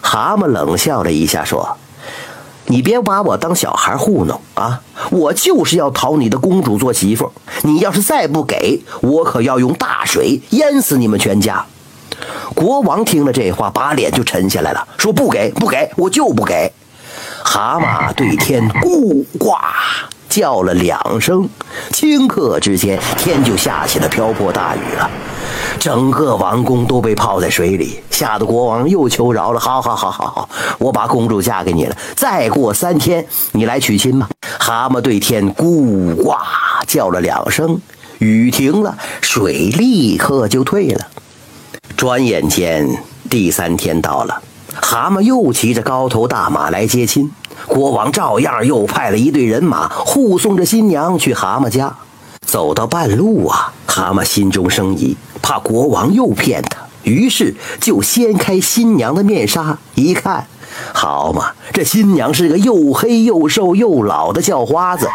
蛤蟆冷笑了一下，说：“你别把我当小孩糊弄啊！我就是要讨你的公主做媳妇。你要是再不给我，可要用大水淹死你们全家。”国王听了这话，把脸就沉下来了，说：“不给，不给，我就不给。”蛤蟆对天咕呱叫了两声，顷刻之间，天就下起了瓢泼大雨了，整个王宫都被泡在水里，吓得国王又求饶了：“好好好好好，我把公主嫁给你了，再过三天你来娶亲吧。”蛤蟆对天咕呱叫了两声，雨停了，水立刻就退了。转眼间，第三天到了，蛤蟆又骑着高头大马来接亲。国王照样又派了一队人马护送着新娘去蛤蟆家。走到半路啊，蛤蟆心中生疑，怕国王又骗他，于是就掀开新娘的面纱，一看，好嘛，这新娘是个又黑又瘦又老的叫花子。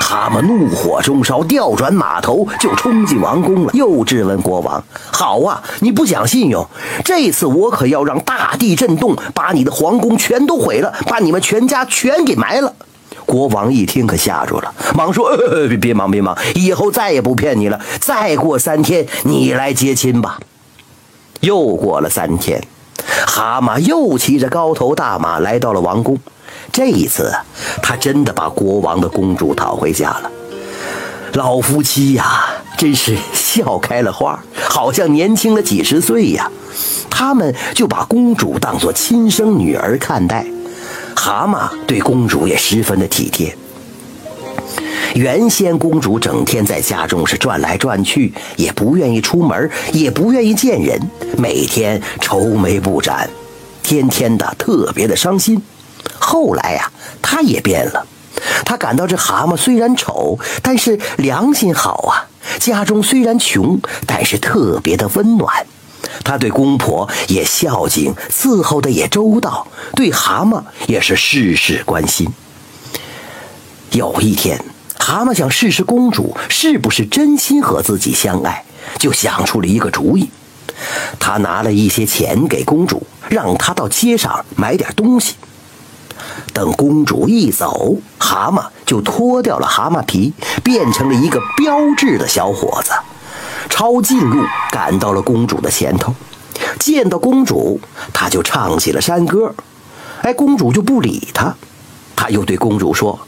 蛤蟆怒火中烧，调转马头就冲进王宫了，又质问国王：“好啊，你不讲信用，这次我可要让大地震动，把你的皇宫全都毁了，把你们全家全给埋了。”国王一听可吓住了，忙说：“呃，别忙别忙，以后再也不骗你了。再过三天，你来接亲吧。”又过了三天，蛤蟆又骑着高头大马来到了王宫。这一次，他真的把国王的公主讨回家了。老夫妻呀，真是笑开了花，好像年轻了几十岁呀。他们就把公主当作亲生女儿看待。蛤蟆对公主也十分的体贴。原先公主整天在家中是转来转去，也不愿意出门，也不愿意见人，每天愁眉不展，天天的特别的伤心。后来呀，他也变了。他感到这蛤蟆虽然丑，但是良心好啊。家中虽然穷，但是特别的温暖。他对公婆也孝敬，伺候的也周到，对蛤蟆也是事事关心。有一天，蛤蟆想试试公主是不是真心和自己相爱，就想出了一个主意。他拿了一些钱给公主，让她到街上买点东西。等公主一走，蛤蟆就脱掉了蛤蟆皮，变成了一个标致的小伙子，抄近路赶到了公主的前头。见到公主，他就唱起了山歌。哎，公主就不理他。他又对公主说：“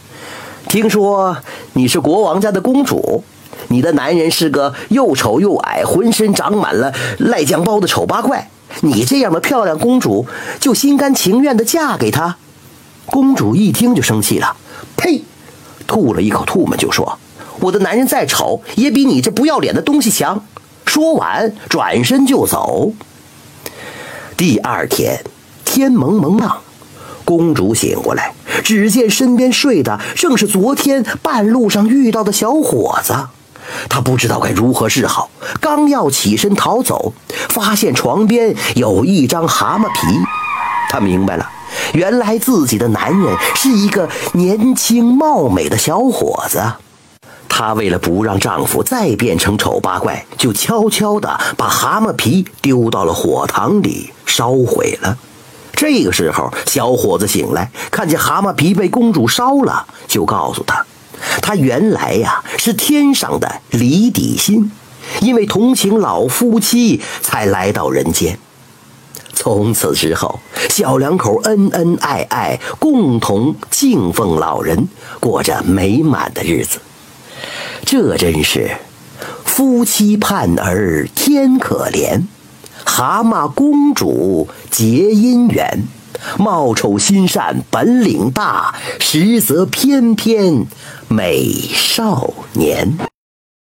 听说你是国王家的公主，你的男人是个又丑又矮、浑身长满了赖酱包的丑八怪。你这样的漂亮公主，就心甘情愿地嫁给他？”公主一听就生气了，呸！吐了一口唾沫就说：“我的男人再丑，也比你这不要脸的东西强。”说完，转身就走。第二天，天蒙蒙亮，公主醒过来，只见身边睡的正是昨天半路上遇到的小伙子，她不知道该如何是好，刚要起身逃走，发现床边有一张蛤蟆皮，她明白了。原来自己的男人是一个年轻貌美的小伙子，她为了不让丈夫再变成丑八怪，就悄悄地把蛤蟆皮丢到了火塘里烧毁了。这个时候，小伙子醒来，看见蛤蟆皮被公主烧了，就告诉她，他原来呀是天上的李底心，因为同情老夫妻才来到人间。从此之后，小两口恩恩爱爱，共同敬奉老人，过着美满的日子。这真是夫妻盼儿天可怜，蛤蟆公主结姻缘。貌丑心善本领大，实则翩翩美少年。